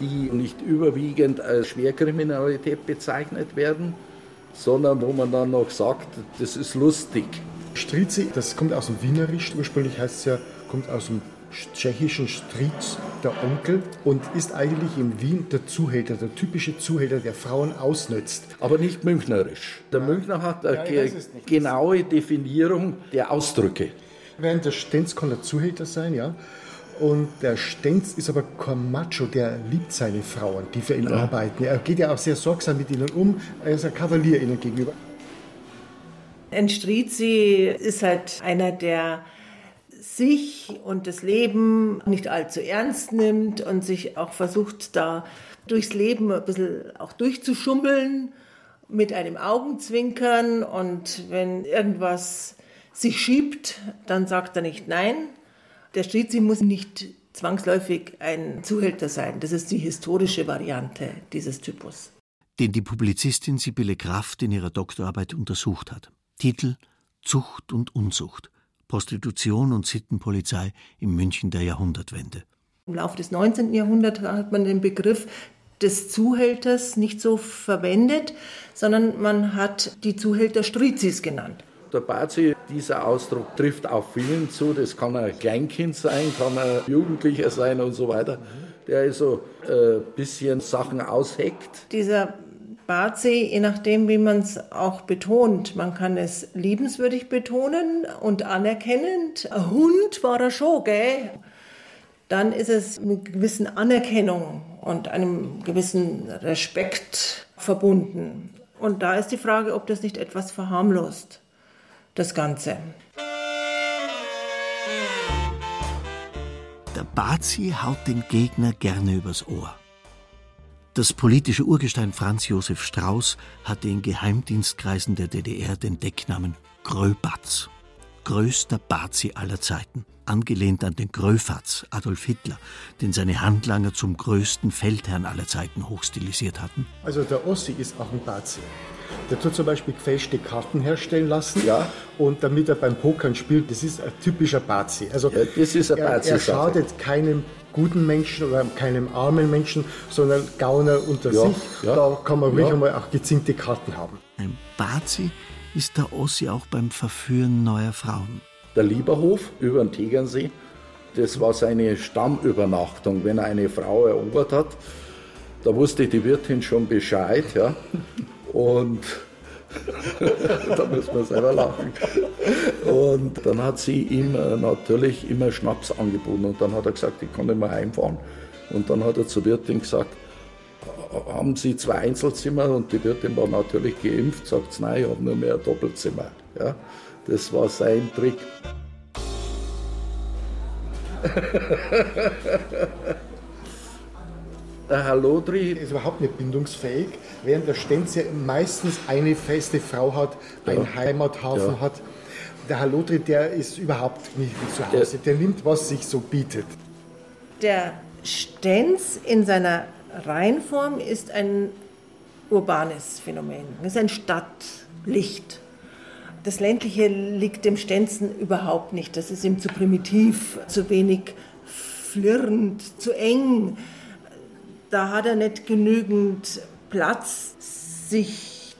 die nicht überwiegend als Schwerkriminalität bezeichnet werden, sondern wo man dann noch sagt, das ist lustig. Strizi, das kommt aus dem Wienerisch, ursprünglich heißt es ja, kommt aus dem tschechischen Striz, der Onkel, und ist eigentlich in Wien der Zuhälter, der typische Zuhälter, der Frauen ausnützt. Aber nicht münchnerisch. Der Münchner hat eine Ja, genaue Definiierung der Ausdrücke. Während der Stenz kann der Zuhälter sein, ja. Und der Stenz ist aber kein Macho, der liebt seine Frauen, die für ihn Ja. arbeiten. Er geht ja auch sehr sorgsam mit ihnen um, er ist ein Kavalier ihnen gegenüber. Ein Strizi ist halt einer, der sich und das Leben nicht allzu ernst nimmt und sich auch versucht, da durchs Leben ein bisschen auch durchzuschummeln mit einem Augenzwinkern. Und wenn irgendwas sich schiebt, dann sagt er nicht nein. Der Strizi muss nicht zwangsläufig ein Zuhälter sein. Das ist die historische Variante dieses Typus. den die Publizistin Sibylle Kraft in ihrer Doktorarbeit untersucht hat. Titel Zucht und Unzucht. Prostitution und Sittenpolizei im München der Jahrhundertwende. Im Laufe des 19. Jahrhunderts hat man den Begriff des Zuhälters nicht so verwendet, sondern man hat die Zuhälter Strizis genannt. Der Bazi, dieser Ausdruck trifft auf vielen zu. Das kann ein Kleinkind sein, kann ein Jugendlicher sein und so weiter, der also ein bisschen Sachen ausheckt. Dieser Bazi, je nachdem, wie man es auch betont, man kann es liebenswürdig betonen und anerkennend. Ein Hund war er schon, gell? Dann ist es mit gewissen Anerkennung und einem gewissen Respekt verbunden. Und da ist die Frage, ob das nicht etwas verharmlost, das Ganze. Der Bazi haut den Gegner gerne übers Ohr. Das politische Urgestein Franz Josef Strauß hatte in Geheimdienstkreisen der DDR den Decknamen Gröbatz. Größter Bazi aller Zeiten, angelehnt an den Gröfatz Adolf Hitler, den seine Handlanger zum größten Feldherrn aller Zeiten hochstilisiert hatten. Also der Ossi ist auch ein Bazi. Der tut zum Beispiel gefälschte Karten herstellen lassen. Ja. Und damit er beim Pokern spielt, das ist ein typischer Bazi. Also Ja, das ist eine er, er schadet keinem guten Menschen oder keinem armen Menschen, sondern Gauner unter Ja, sich. ja. Da kann man ruhig Ja. einmal auch gezinkte Karten haben. Ein Bazi ist der Ossi auch beim Verführen neuer Frauen. Der Lieberhof über den Tegernsee, das war seine Stammübernachtung, wenn er eine Frau erobert hat. Da wusste die Wirtin schon Bescheid, ja. Und da müssen wir selber lachen. Und dann hat sie ihm äh, natürlich immer Schnaps angeboten. Und dann hat er gesagt, ich kann nicht mehr heimfahren. Und dann hat er zur Wirtin gesagt, haben Sie zwei Einzelzimmer? Und die Wirtin war natürlich geimpft, sagt sie, nein, ich habe nur mehr ein Doppelzimmer. Ja, das war sein Trick. Der Herr Lodri ist überhaupt nicht bindungsfähig, während der Stenz ja meistens eine feste Frau hat, einen Ja. Heimathafen Ja. hat. Der Halotri, der ist überhaupt nicht zu Hause. Der nimmt, was sich so bietet. Der Stenz in seiner Reinform ist ein urbanes Phänomen. Es ist ein Stadtlicht. Das ländliche liegt dem Stenzen überhaupt nicht. Das ist ihm zu primitiv, zu wenig flirrend, zu eng. Da hat er nicht genügend Platz, sich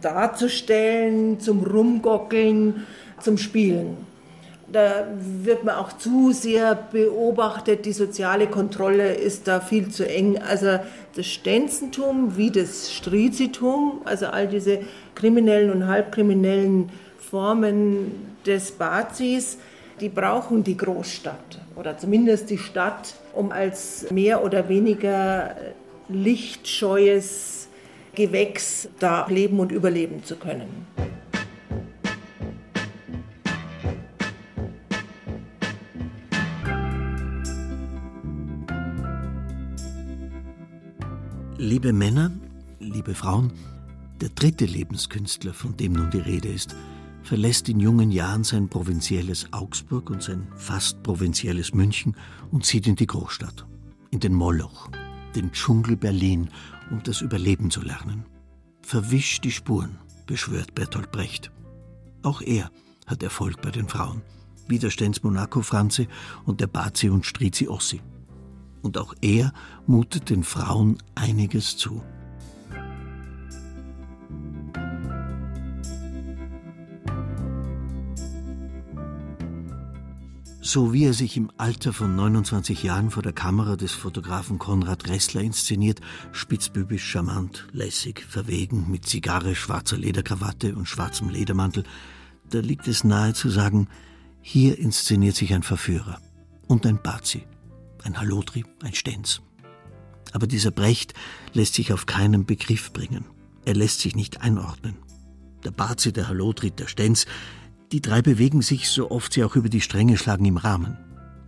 darzustellen, zum Rumgockeln, zum Spielen. Da wird man auch zu sehr beobachtet, die soziale Kontrolle ist da viel zu eng. Also das Stenzentum wie das Strizitum, also all diese kriminellen und halbkriminellen Formen des Bazis, die brauchen die Großstadt oder zumindest die Stadt, um als mehr oder weniger lichtscheues Gewächs da leben und überleben zu können. Liebe Männer, liebe Frauen, der dritte Lebenskünstler, von dem nun die Rede ist, verlässt in jungen Jahren sein provinzielles Augsburg und sein fast provinzielles München und zieht in die Großstadt, in den Moloch, den Dschungel Berlin, um das Überleben zu lernen. Verwisch die Spuren, beschwört Bertolt Brecht. Auch er hat Erfolg bei den Frauen, wie der Stenz Monaco Franze und der Bazi und Strizi Ossi. Und auch er mutet den Frauen einiges zu. So wie er sich im Alter von 29 Jahren vor der Kamera des Fotografen Konrad Ressler inszeniert, spitzbübisch, charmant, lässig, verwegen, mit Zigarre, schwarzer Lederkrawatte und schwarzem Ledermantel, da liegt es nahe zu sagen, hier inszeniert sich ein Verführer und ein Bazi, ein Halotri, ein Stenz. Aber dieser Brecht lässt sich auf keinen Begriff bringen. Er lässt sich nicht einordnen. Der Bazi, der Halotri, der Stenz, die drei bewegen sich, so oft sie auch über die Stränge schlagen, im Rahmen.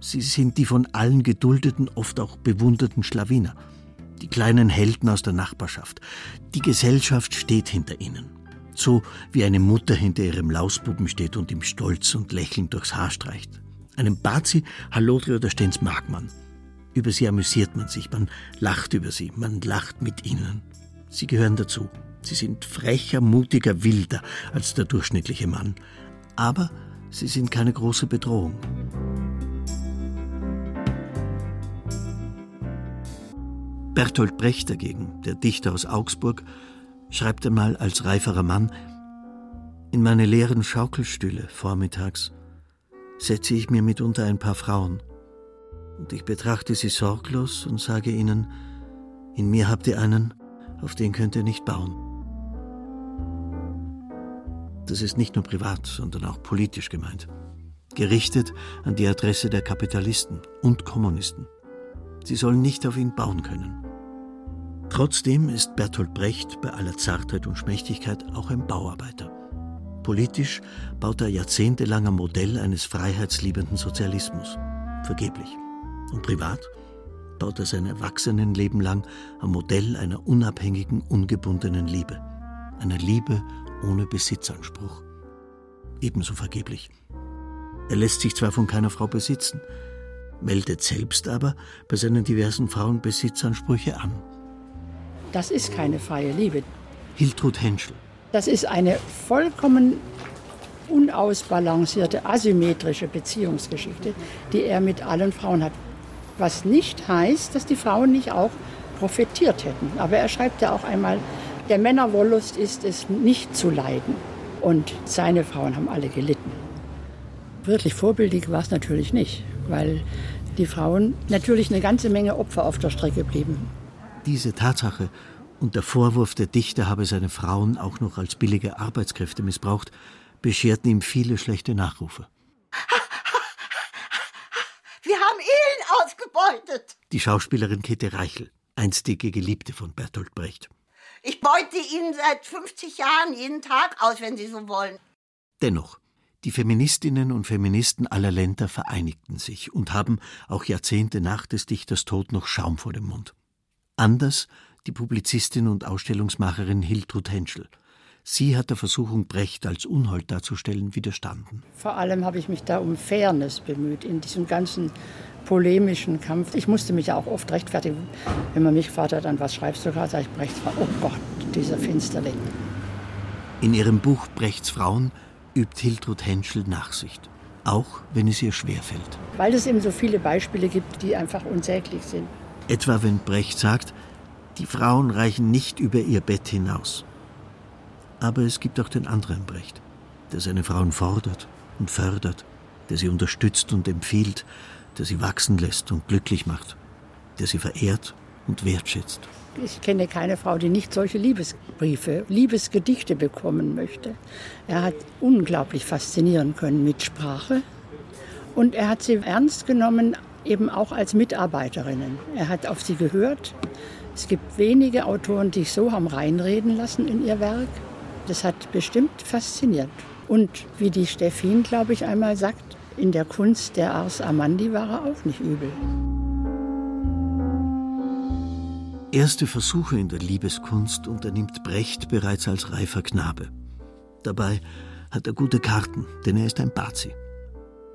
Sie sind die von allen geduldeten, oft auch bewunderten Schlawiner. Die kleinen Helden aus der Nachbarschaft. Die Gesellschaft steht hinter ihnen. So wie eine Mutter hinter ihrem Lausbuben steht und ihm stolz und lächelnd durchs Haar streicht. Einen Bazi, Hallodri oder Stenz mag man. Über sie amüsiert man sich, man lacht über sie, man lacht mit ihnen. Sie gehören dazu. Sie sind frecher, mutiger, wilder als der durchschnittliche Mann aber sie sind keine große Bedrohung. Bertolt Brecht dagegen, der Dichter aus Augsburg, schreibt einmal als reiferer Mann, in meine leeren Schaukelstühle vormittags setze ich mir mitunter ein paar Frauen und ich betrachte sie sorglos und sage ihnen, in mir habt ihr einen, auf den könnt ihr nicht bauen. Das ist nicht nur privat, sondern auch politisch gemeint. Gerichtet an die Adresse der Kapitalisten und Kommunisten. Sie sollen nicht auf ihn bauen können. Trotzdem ist Bertolt Brecht bei aller Zartheit und Schmächtigkeit auch ein Bauarbeiter. Politisch baut er jahrzehntelang am Modell eines freiheitsliebenden Sozialismus. Vergeblich. Und privat baut er sein Erwachsenenleben lang am Modell einer unabhängigen, ungebundenen Liebe. Einer Liebe ohne Besitzanspruch. Ebenso vergeblich. Er lässt sich zwar von keiner Frau besitzen, meldet selbst aber bei seinen diversen Frauen Besitzansprüche an. Das ist keine freie Liebe. Hiltrud Henschel. Das ist eine vollkommen unausbalancierte, asymmetrische Beziehungsgeschichte, die er mit allen Frauen hat. Was nicht heißt, dass die Frauen nicht auch profitiert hätten. Aber er schreibt ja auch einmal, der Männerwollust ist es, nicht zu leiden. Und seine Frauen haben alle gelitten. Wirklich vorbildlich war es natürlich nicht, weil die Frauen natürlich eine ganze Menge Opfer auf der Strecke blieben. Diese Tatsache und der Vorwurf, der Dichter habe seine Frauen auch noch als billige Arbeitskräfte missbraucht, bescherten ihm viele schlechte Nachrufe. Wir haben ihn ausgebeutet. Die Schauspielerin Käthe Reichel, einstige Geliebte von Bertolt Brecht. Ich beute ihn seit 50 Jahren jeden Tag aus, wenn Sie so wollen. Dennoch, die Feministinnen und Feministen aller Länder vereinigten sich und haben auch Jahrzehnte nach des Dichters Tod noch Schaum vor dem Mund. Anders die Publizistin und Ausstellungsmacherin Hiltrud Henschel. Sie hat der Versuchung, Brecht als Unhold darzustellen, widerstanden. Vor allem habe ich mich da um Fairness bemüht in diesem ganzen polemischen Kampf. Ich musste mich ja auch oft rechtfertigen, wenn man mich gefragt hat, an was schreibst du gerade, sage ich Brechts Frau. Oh Gott, dieser Finsterling. In ihrem Buch Brechts Frauen übt Hiltrud Henschel Nachsicht, auch wenn es ihr schwerfällt. Weil es eben so viele Beispiele gibt, die einfach unsäglich sind. Etwa wenn Brecht sagt, die Frauen reichen nicht über ihr Bett hinaus. Aber es gibt auch den anderen Brecht, der seine Frauen fordert und fördert, der sie unterstützt und empfiehlt, der sie wachsen lässt und glücklich macht, der sie verehrt und wertschätzt. Ich kenne keine Frau, die nicht solche Liebesbriefe, Liebesgedichte bekommen möchte. Er hat unglaublich faszinieren können mit Sprache und er hat sie ernst genommen eben auch als Mitarbeiterinnen. Er hat auf sie gehört. Es gibt wenige Autoren, die sich so haben reinreden lassen in ihr Werk. Das hat bestimmt fasziniert. Und wie die Steffin, glaube ich, einmal sagt, in der Kunst der Ars Amandi war er auch nicht übel. Erste Versuche in der Liebeskunst unternimmt Brecht bereits als reifer Knabe. Dabei hat er gute Karten, denn er ist ein Bazi.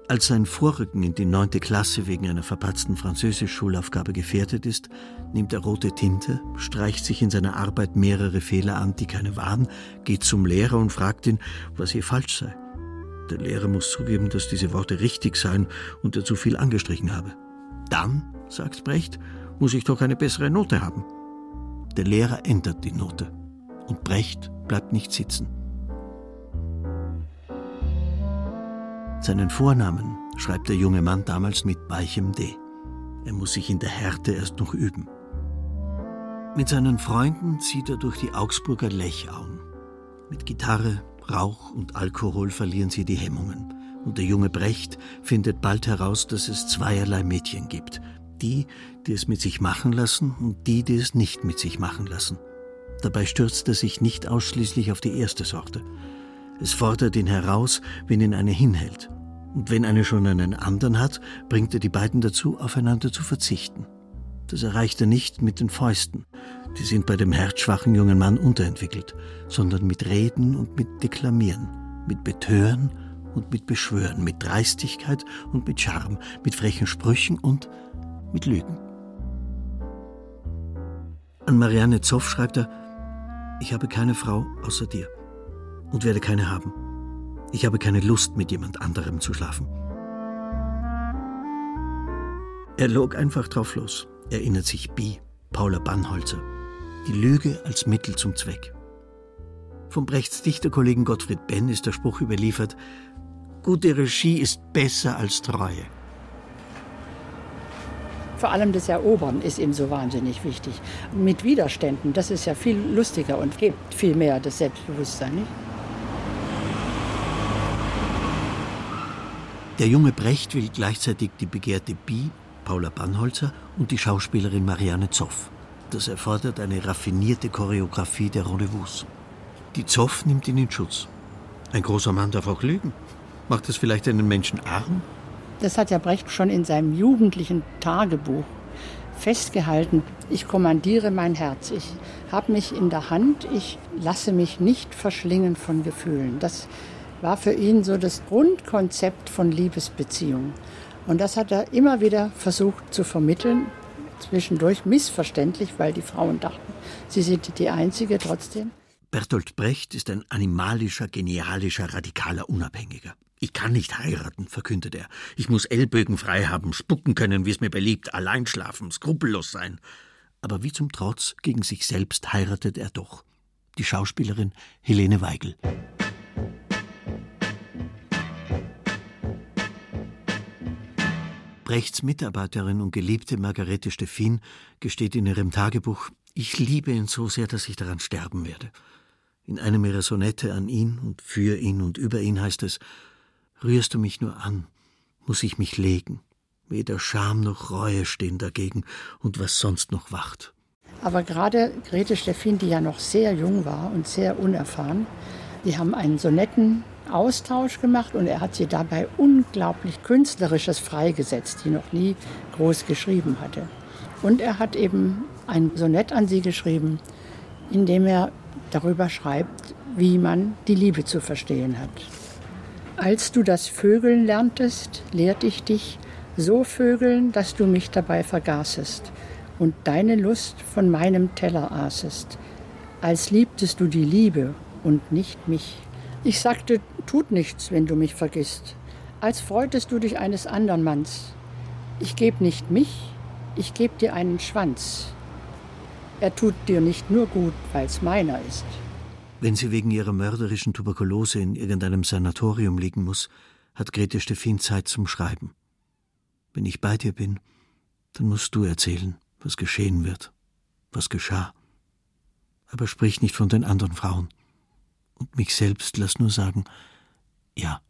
Als sein Vorrücken in die neunte Klasse wegen einer verpatzten Französisch-Schulaufgabe gefährdet ist, nimmt er rote Tinte, streicht sich in seiner Arbeit mehrere Fehler an, die keine waren, geht zum Lehrer und fragt ihn, was hier falsch sei. Der Lehrer muss zugeben, dass diese Worte richtig seien und er zu viel angestrichen habe. Dann, sagt Brecht, muss ich doch eine bessere Note haben. Der Lehrer ändert die Note und Brecht bleibt nicht sitzen. Seinen Vornamen schreibt der junge Mann damals mit weichem D. Er muss sich in der Härte erst noch üben. Mit seinen Freunden zieht er durch die Augsburger Lechauen. Mit Gitarre, Rauch und Alkohol verlieren sie die Hemmungen. Und der junge Brecht findet bald heraus, dass es zweierlei Mädchen gibt. Die, die es mit sich machen lassen und die, die es nicht mit sich machen lassen. Dabei stürzt er sich nicht ausschließlich auf die erste Sorte. Es fordert ihn heraus, wenn ihn eine hinhält. Und wenn eine schon einen anderen hat, bringt er die beiden dazu, aufeinander zu verzichten. Das erreicht er nicht mit den Fäusten. Die sind bei dem herzschwachen jungen Mann unterentwickelt, sondern mit Reden und mit Deklamieren, mit Betören und mit Beschwören, mit Dreistigkeit und mit Charme, mit frechen Sprüchen und mit Lügen. An Marianne Zoff schreibt er, ich habe keine Frau außer dir und werde keine haben. Ich habe keine Lust, mit jemand anderem zu schlafen. Er log einfach drauf los, erinnert sich Bi, Paula Bannholzer. Die Lüge als Mittel zum Zweck. Vom Brechts Dichterkollegen Gottfried Benn ist der Spruch überliefert: Gute Regie ist besser als Treue. Vor allem das Erobern ist ihm so wahnsinnig wichtig. Mit Widerständen, das ist ja viel lustiger und gibt viel mehr das Selbstbewusstsein. Nicht? Der junge Brecht will gleichzeitig die begehrte Bi, Paula Bannholzer, und die Schauspielerin Marianne Zoff. Das erfordert eine raffinierte Choreografie der Rendezvous. Die Zoff nimmt ihn in Schutz. Ein großer Mann darf auch lügen. Macht das vielleicht einen Menschen arm? Das hat ja Brecht schon in seinem jugendlichen Tagebuch festgehalten. Ich kommandiere mein Herz. Ich habe mich in der Hand. Ich lasse mich nicht verschlingen von Gefühlen. Das war für ihn so das Grundkonzept von Liebesbeziehungen. Und das hat er immer wieder versucht zu vermitteln, zwischendurch missverständlich, weil die Frauen dachten, sie sind die Einzige trotzdem. Bertolt Brecht ist ein animalischer, genialischer, radikaler Unabhängiger. Ich kann nicht heiraten, verkündet er. Ich muss Ellbögen frei haben, spucken können, wie es mir beliebt, allein schlafen, skrupellos sein. Aber wie zum Trotz gegen sich selbst heiratet er doch. Die Schauspielerin Helene Weigel. Brechts Mitarbeiterin und Geliebte Margarete Steffin gesteht in ihrem Tagebuch, ich liebe ihn so sehr, dass ich daran sterben werde. In einem ihrer Sonette an ihn und für ihn und über ihn heißt es, rührst du mich nur an, muss ich mich legen. Weder Scham noch Reue stehen dagegen und was sonst noch wacht. Aber gerade Grete Steffin, die ja noch sehr jung war und sehr unerfahren, die haben einen Sonetten Austausch gemacht und er hat sie dabei unglaublich künstlerisches freigesetzt, die noch nie groß geschrieben hatte. Und er hat eben ein Sonett an sie geschrieben, in dem er darüber schreibt, wie man die Liebe zu verstehen hat. Als du das Vögeln lerntest, lehrte ich dich so vögeln, dass du mich dabei vergaßest und deine Lust von meinem Teller aßest, als liebtest du die Liebe und nicht mich. Ich sagte, tut nichts, wenn du mich vergisst, als freutest du dich eines anderen Manns. Ich geb nicht mich, ich geb dir einen Schwanz. Er tut dir nicht nur gut, weil's meiner ist. Wenn sie wegen ihrer mörderischen Tuberkulose in irgendeinem Sanatorium liegen muss, hat Grete Steffin Zeit zum Schreiben. Wenn ich bei dir bin, dann musst du erzählen, was geschehen wird, was geschah. Aber sprich nicht von den anderen Frauen und mich selbst lass nur sagen, ja.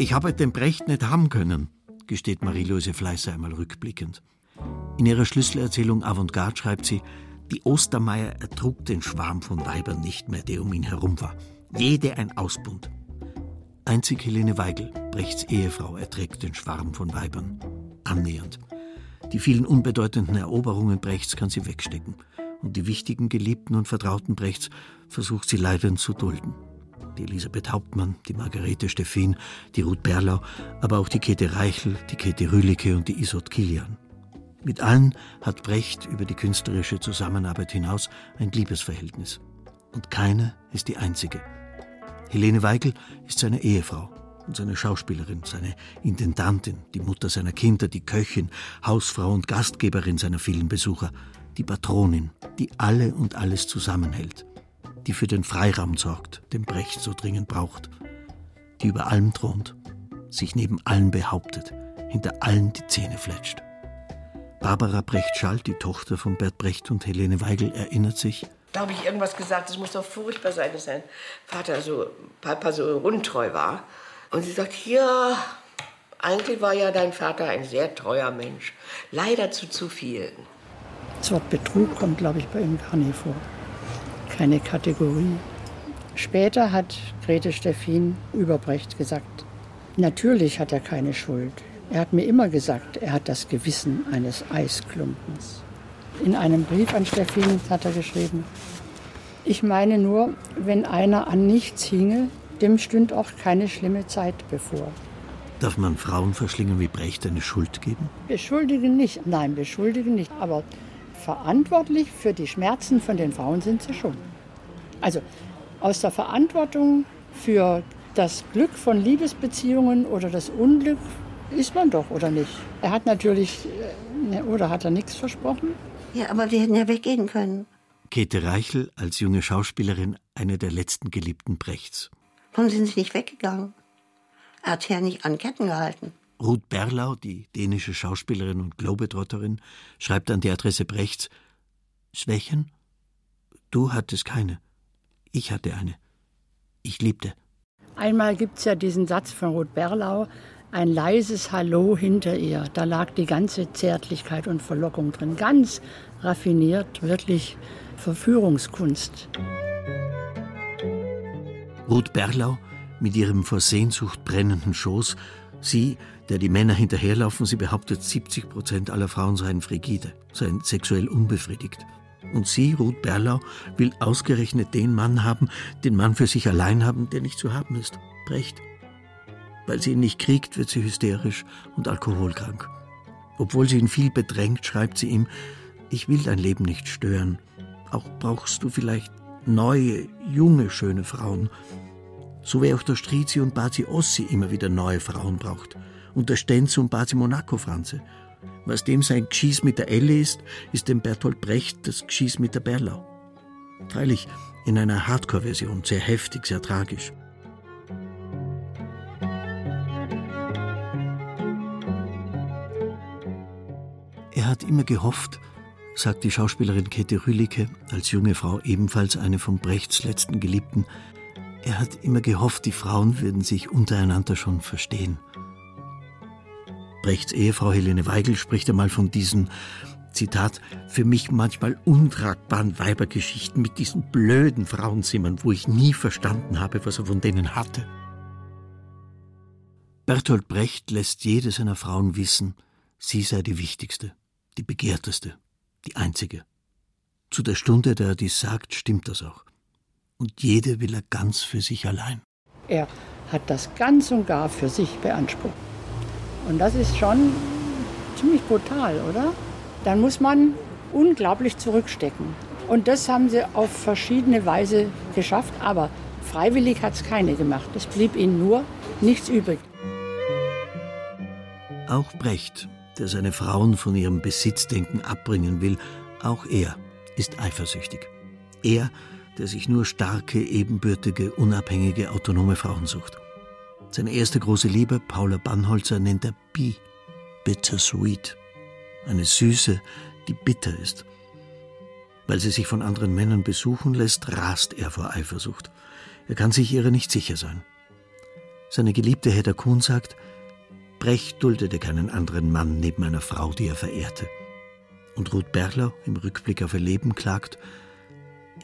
Ich habe den Brecht nicht haben können, gesteht Marie-Louise Fleißer einmal rückblickend. In ihrer Schlüsselerzählung Avantgarde schreibt sie, die Ostermeier ertrug den Schwarm von Weibern nicht mehr, der um ihn herum war. Jede ein Ausbund. Einzig Helene Weigel, Brechts Ehefrau, erträgt den Schwarm von Weibern. Annähernd. Die vielen unbedeutenden Eroberungen Brechts kann sie wegstecken. Und die wichtigen Geliebten und Vertrauten Brechts versucht sie leidend zu dulden. Die Elisabeth Hauptmann, die Margarete Steffin, die Ruth Berlau, aber auch die Käthe Reichel, die Käthe Rühlicke und die Isot Kilian. Mit allen hat Brecht über die künstlerische Zusammenarbeit hinaus ein Liebesverhältnis. Und keine ist die einzige. Helene Weigel ist seine Ehefrau und seine Schauspielerin, seine Intendantin, die Mutter seiner Kinder, die Köchin, Hausfrau und Gastgeberin seiner vielen Besucher, die Patronin, die alle und alles zusammenhält, die für den Freiraum sorgt, den Brecht so dringend braucht, die über allem thront, sich neben allen behauptet, hinter allen die Zähne fletscht. Barbara Brecht-Schall, die Tochter von Bert Brecht und Helene Weigel, erinnert sich, da habe ich irgendwas gesagt, das muss doch furchtbar sein, dass sein Vater so, Papa so untreu war. Und sie sagt, ja, eigentlich war ja dein Vater ein sehr treuer Mensch. Leider zu zu viel. Das Wort Betrug kommt, glaube ich, bei ihm gar nicht vor. Keine Kategorie. Später hat Grete Steffin über Brecht gesagt, natürlich hat er keine Schuld. Er hat mir immer gesagt, er hat das Gewissen eines Eisklumpens. In einem Brief an Steffin hat er geschrieben, ich meine nur, wenn einer an nichts hinge, dem stünd auch keine schlimme Zeit bevor. Darf man Frauenverschlingen wie Brecht eine Schuld geben? Beschuldigen nicht, nein, beschuldigen nicht, aber verantwortlich für die Schmerzen von den Frauen sind sie schon. Also aus der Verantwortung für das Glück von Liebesbeziehungen oder das Unglück ist man doch, oder nicht? Er hat natürlich, äh, oder hat er nichts versprochen? Ja, aber wir hätten ja weggehen können. Käthe Reichel als junge Schauspielerin eine der letzten Geliebten Brechts. Warum sind Sie nicht weggegangen? Er hat ja nicht an Ketten gehalten. Ruth Berlau, die dänische Schauspielerin und Globetrotterin, schreibt an die Adresse Brechts: Schwächen? Du hattest keine. Ich hatte eine. Ich liebte. Einmal gibt es ja diesen Satz von Ruth Berlau, ein leises Hallo hinter ihr. Da lag die ganze Zärtlichkeit und Verlockung drin. Ganz raffiniert, wirklich Verführungskunst. Ruth Berlau mit ihrem vor Sehnsucht brennenden Schoß, sie, der die Männer hinterherlaufen, sie behauptet, 70 Prozent aller Frauen seien frigide, seien sexuell unbefriedigt. Und sie, Ruth Berlau, will ausgerechnet den Mann haben, den Mann für sich allein haben, der nicht zu haben ist. Brecht. Weil sie ihn nicht kriegt, wird sie hysterisch und alkoholkrank. Obwohl sie ihn viel bedrängt, schreibt sie ihm, ich will dein Leben nicht stören. Auch brauchst du vielleicht neue, junge, schöne Frauen. So wie auch der Strizi und Bazi Ossi immer wieder neue Frauen braucht. Und der Stenz und Bazi Monaco Franze. Was dem sein Gschieß mit der Elle ist, ist dem Bertolt Brecht das Gschieß mit der Berlau. Freilich in einer Hardcore-Version, sehr heftig, sehr tragisch. Er hat immer gehofft, sagt die Schauspielerin Käthe Rühlicke, als junge Frau ebenfalls eine von Brechts letzten Geliebten, er hat immer gehofft, die Frauen würden sich untereinander schon verstehen. Brechts Ehefrau Helene Weigel spricht einmal von diesen, Zitat, für mich manchmal untragbaren Weibergeschichten mit diesen blöden Frauenzimmern, wo ich nie verstanden habe, was er von denen hatte. Bertolt Brecht lässt jede seiner Frauen wissen, sie sei die wichtigste die begehrteste, die einzige. Zu der Stunde, da er dies sagt, stimmt das auch. Und jede will er ganz für sich allein. Er hat das ganz und gar für sich beansprucht. Und das ist schon ziemlich brutal, oder? Dann muss man unglaublich zurückstecken. Und das haben sie auf verschiedene Weise geschafft, aber freiwillig hat es keine gemacht. Es blieb ihnen nur nichts übrig. Auch Brecht der seine Frauen von ihrem Besitzdenken abbringen will, auch er ist eifersüchtig. Er, der sich nur starke, ebenbürtige, unabhängige, autonome Frauen sucht. Seine erste große Liebe, Paula Bannholzer, nennt er Bi, bittersweet. Eine Süße, die bitter ist. Weil sie sich von anderen Männern besuchen lässt, rast er vor Eifersucht. Er kann sich ihrer nicht sicher sein. Seine Geliebte Hedda Kuhn sagt, Brecht duldete keinen anderen Mann neben einer Frau, die er verehrte. Und Ruth Berler im Rückblick auf ihr Leben klagt,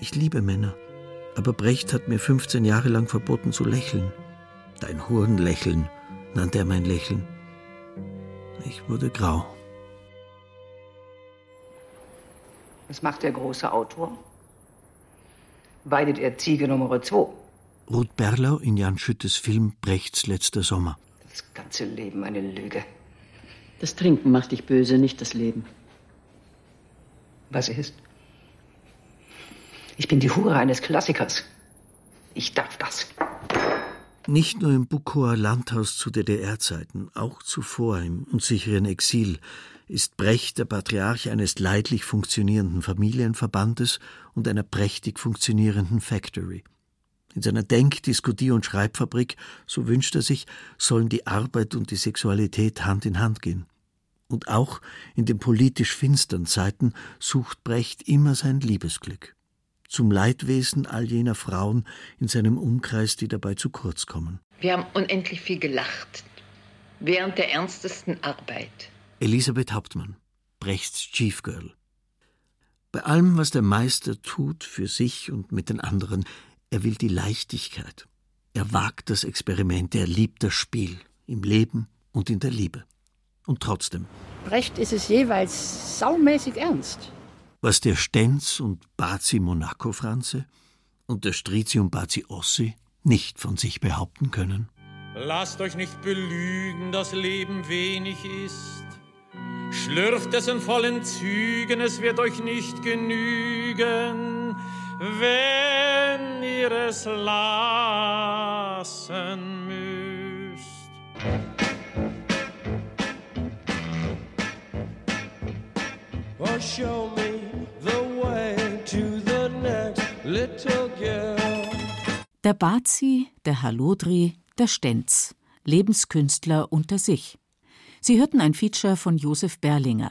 ich liebe Männer, aber Brecht hat mir 15 Jahre lang verboten zu lächeln. Dein Hurenlächeln nannte er mein Lächeln. Ich wurde grau. Was macht der große Autor? Weidet er Ziege Nummer 2. Ruth Berlau in Jan Schüttes Film Brechts letzter Sommer. Das ganze Leben eine Lüge. Das Trinken macht dich böse, nicht das Leben. Was ist? Ich bin die Hure eines Klassikers. Ich darf das. Nicht nur im Bukower Landhaus zu DDR-Zeiten, auch zuvor im unsicheren Exil ist Brecht der Patriarch eines leidlich funktionierenden Familienverbandes und einer prächtig funktionierenden Factory. In seiner Denk-, Diskutier- und Schreibfabrik, so wünscht er sich, sollen die Arbeit und die Sexualität Hand in Hand gehen. Und auch in den politisch finstern Zeiten sucht Brecht immer sein Liebesglück. Zum Leidwesen all jener Frauen in seinem Umkreis, die dabei zu kurz kommen. Wir haben unendlich viel gelacht. Während der ernstesten Arbeit. Elisabeth Hauptmann, Brechts Chief Girl. Bei allem, was der Meister tut für sich und mit den anderen, er will die Leichtigkeit. Er wagt das Experiment, er liebt das Spiel im Leben und in der Liebe. Und trotzdem. Brecht ist es jeweils saumäßig ernst. Was der Stenz und Bazi Monaco Franze und der Strizi und Bazi Ossi nicht von sich behaupten können. Lasst euch nicht belügen, das Leben wenig ist. Schlürft es in vollen Zügen, es wird euch nicht genügen, wenn ihr es lassen müsst. Oh, show me the way to the next little girl. Der Bazi, der Halodri, der Stenz, Lebenskünstler unter sich. Sie hörten ein Feature von Josef Berlinger.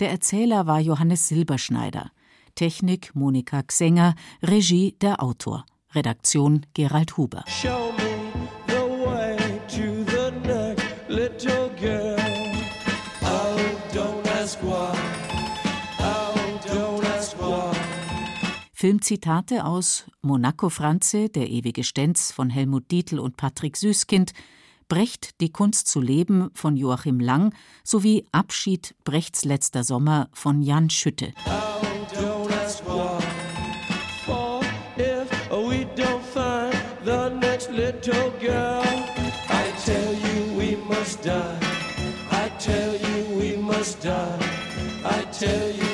Der Erzähler war Johannes Silberschneider. Technik Monika Xenger, Regie der Autor. Redaktion Gerald Huber. Show me the way to the next little girl. Oh, don't ask why. Oh, don't ask why. Filmzitate aus Monaco Franze, Der ewige Stenz von Helmut Dietl und Patrick Süßkind, Brecht, Die Kunst zu leben von Joachim Lang sowie Abschied, Brechts letzter Sommer von Jan Schütte. I tell you